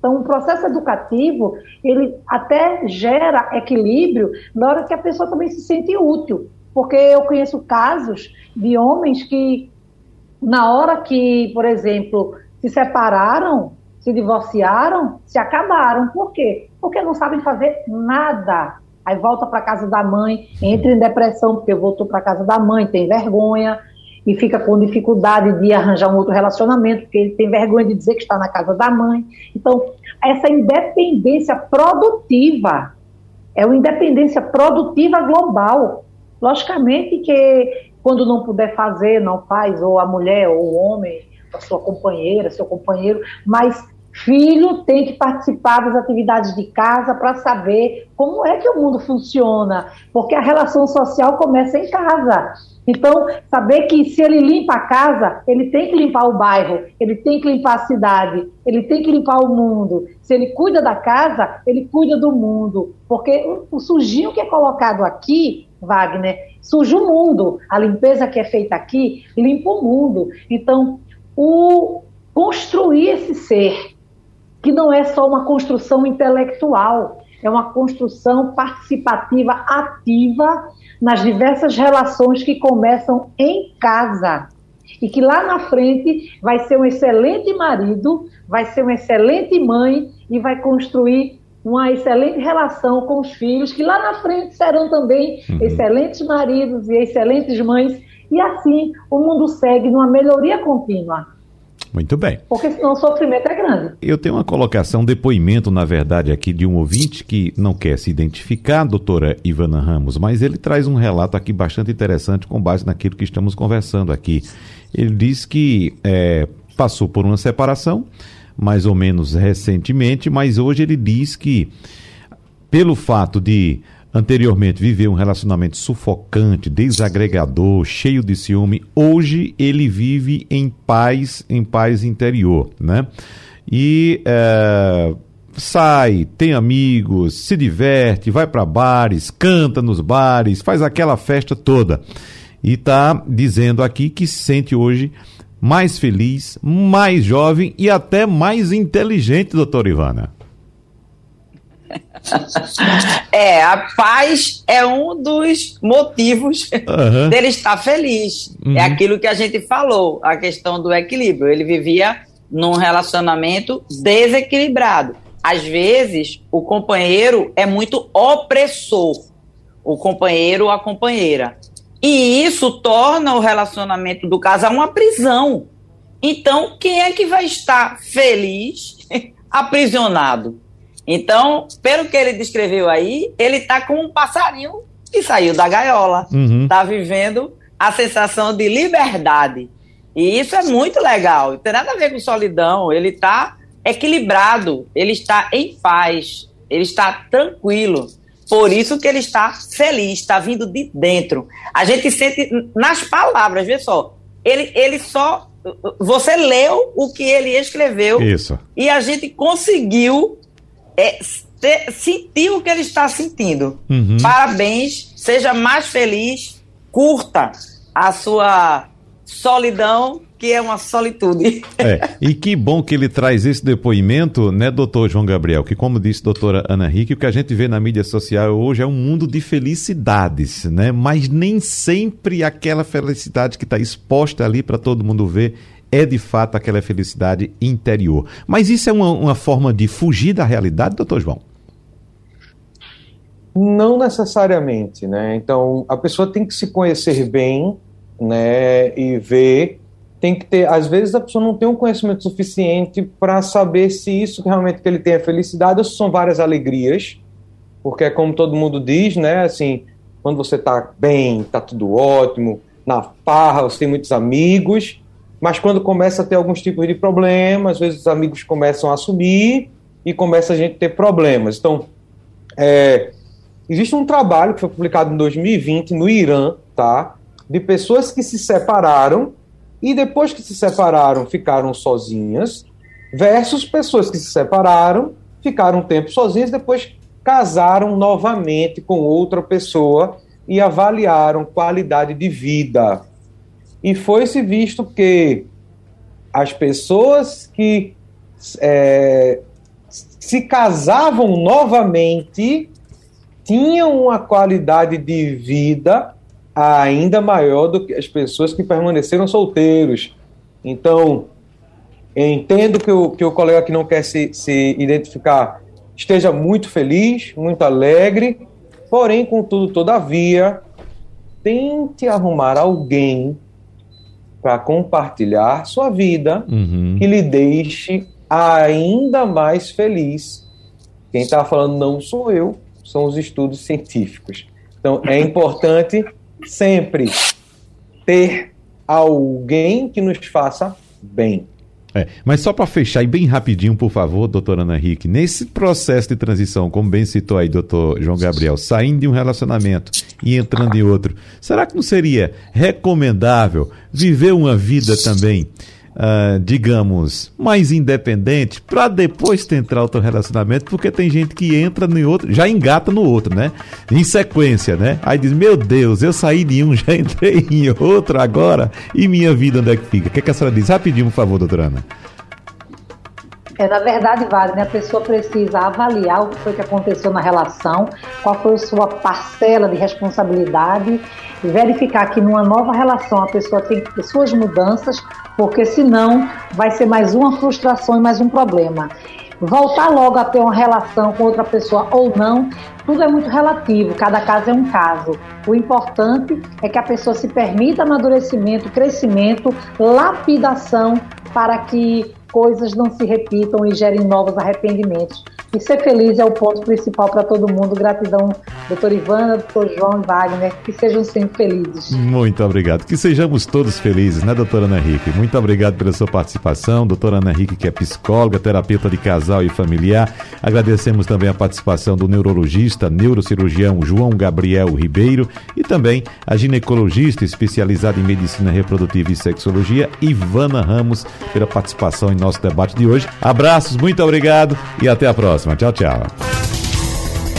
[SPEAKER 5] Então, o processo educativo, ele até gera equilíbrio na hora que a pessoa também se sente útil. Porque eu conheço casos de homens que, na hora que, por exemplo, se separaram, se divorciaram, se acabaram. Por quê? Porque não sabem fazer nada. Aí volta para casa da mãe, entra em depressão porque voltou para casa da mãe, tem vergonha e fica com dificuldade de arranjar um outro relacionamento, porque ele tem vergonha de dizer que está na casa da mãe. Então, essa independência produtiva é uma independência produtiva global. Logicamente que quando não puder fazer, não faz, ou a mulher ou o homem a sua companheira, seu companheiro, mas filho tem que participar das atividades de casa para saber como é que o mundo funciona, porque a relação social começa em casa. Então, saber que se ele limpa a casa, ele tem que limpar o bairro, ele tem que limpar a cidade, ele tem que limpar o mundo. Se ele cuida da casa, ele cuida do mundo. Porque o sujinho que é colocado aqui, Wagner, suja o mundo. A limpeza que é feita aqui limpa o mundo. Então, o construir esse ser, que não é só uma construção intelectual, é uma construção participativa ativa nas diversas relações que começam em casa. E que lá na frente vai ser um excelente marido, vai ser uma excelente mãe e vai construir uma excelente relação com os filhos, que lá na frente serão também uhum. excelentes maridos e excelentes mães. E assim o mundo segue numa melhoria contínua.
[SPEAKER 2] Muito bem.
[SPEAKER 5] Porque senão o sofrimento é grande.
[SPEAKER 2] Eu tenho uma colocação, um depoimento, na verdade, aqui de um ouvinte que não quer se identificar, doutora Ivana Ramos, mas ele traz um relato aqui bastante interessante com base naquilo que estamos conversando aqui. Ele diz que é, passou por uma separação, mais ou menos recentemente, mas hoje ele diz que, pelo fato de anteriormente viveu um relacionamento sufocante, desagregador, cheio de ciúme, hoje ele vive em paz, em paz interior, né? E é, sai, tem amigos, se diverte, vai para bares, canta nos bares, faz aquela festa toda. E tá dizendo aqui que se sente hoje mais feliz, mais jovem e até mais inteligente, doutora Ivana.
[SPEAKER 3] é, a paz é um dos motivos uhum. dele estar feliz. É uhum. É aquilo que a gente falou, a questão do equilíbrio. Ele vivia num relacionamento desequilibrado. Às vezes, o companheiro é muito opressor, o companheiro ou a companheira. E isso torna o relacionamento do casal uma prisão. Então, quem é que vai estar feliz aprisionado? Então, pelo que ele descreveu aí, ele está com um passarinho que saiu da gaiola. Está uhum. Tá vivendo a sensação de liberdade. E isso é muito legal. Não tem nada a ver com solidão. Ele está equilibrado, ele está em paz, ele está tranquilo. Por isso que ele está feliz, está vindo de dentro. A gente sente nas palavras, vê só. Ele, ele só. Você leu o que ele escreveu.
[SPEAKER 2] Isso.
[SPEAKER 3] E a gente conseguiu é, ter, sentir o que ele está sentindo. Uhum. Parabéns, seja mais feliz, curta a sua solidão, que é uma solitude.
[SPEAKER 2] É, e que bom que ele traz esse depoimento, né, doutor João Gabriel? Que, como disse a doutora Ana Henrique, o que a gente vê na mídia social hoje é um mundo de felicidades, né? Mas nem sempre aquela felicidade que está exposta ali para todo mundo ver é de fato aquela felicidade interior. Mas isso é uma, uma forma de fugir da realidade, doutor João?
[SPEAKER 4] Não necessariamente, né? Então, a pessoa tem que se conhecer bem, né, e ver, tem que ter, às vezes a pessoa não tem um conhecimento suficiente para saber se isso realmente que ele tem é felicidade ou se são várias alegrias, porque é como todo mundo diz, né, assim, quando você está bem, está tudo ótimo, na farra, você tem muitos amigos, mas quando começa a ter alguns tipos de problemas, às vezes os amigos começam a subir e começa a gente ter problemas. Então, é, existe um trabalho que foi publicado em 2020 no Irã, tá? De pessoas que se separaram e depois que se separaram ficaram sozinhas, versus pessoas que se separaram, ficaram um tempo sozinhas, depois casaram novamente com outra pessoa e avaliaram qualidade de vida e foi-se visto que as pessoas que é, se casavam novamente tinham uma qualidade de vida ainda maior do que as pessoas que permaneceram solteiros. Então, entendo que o, que o colega que não quer se, se identificar esteja muito feliz, muito alegre, porém, contudo, todavia, tente arrumar alguém para compartilhar sua vida uhum. que lhe deixe ainda mais feliz. Quem está falando não sou eu, são os estudos científicos. Então é importante sempre ter alguém que nos faça bem.
[SPEAKER 2] É, mas só para fechar e bem rapidinho, por favor, doutora Ana Henrique, nesse processo de transição, como bem citou aí, doutor João Gabriel, saindo de um relacionamento e entrando em outro, será que não seria recomendável viver uma vida também uh, digamos, mais independente para depois tentar outro relacionamento, porque tem gente que entra no outro, já engata no outro, né? Em sequência, né? Aí diz: Meu Deus, eu saí de um, já entrei em outro agora, e minha vida onde é que fica? O que, é que a senhora diz? Rapidinho, por favor, doutora Ana.
[SPEAKER 5] É, na verdade, Wagner, a pessoa precisa avaliar o que foi que aconteceu na relação, qual foi a sua parcela de responsabilidade, verificar que numa nova relação a pessoa tem que ter suas mudanças, porque senão vai ser mais uma frustração e mais um problema. Voltar logo a ter uma relação com outra pessoa ou não, tudo é muito relativo, cada caso é um caso. O importante é que a pessoa se permita amadurecimento, crescimento, lapidação para que coisas não se repitam e gerem novos arrependimentos. E ser feliz é o ponto principal para todo mundo. Gratidão, doutor Ivana, doutor João Wagner, que sejam sempre felizes.
[SPEAKER 2] Muito obrigado. Que sejamos todos felizes, né, doutora Ana Henrique? Muito obrigado pela sua participação. Doutora Ana Henrique, que é psicóloga, terapeuta de casal e familiar. Agradecemos também a participação do neurologista, neurocirurgião João Gabriel Ribeiro e também a ginecologista especializada em medicina reprodutiva e sexologia, Ivana Ramos, pela participação em nosso debate de hoje. Abraços, muito obrigado e até a próxima. Tchau, tchau.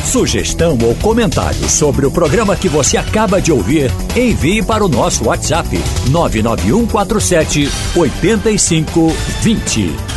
[SPEAKER 1] Sugestão ou comentário sobre o programa que você acaba de ouvir, envie para o nosso WhatsApp 99147 8520.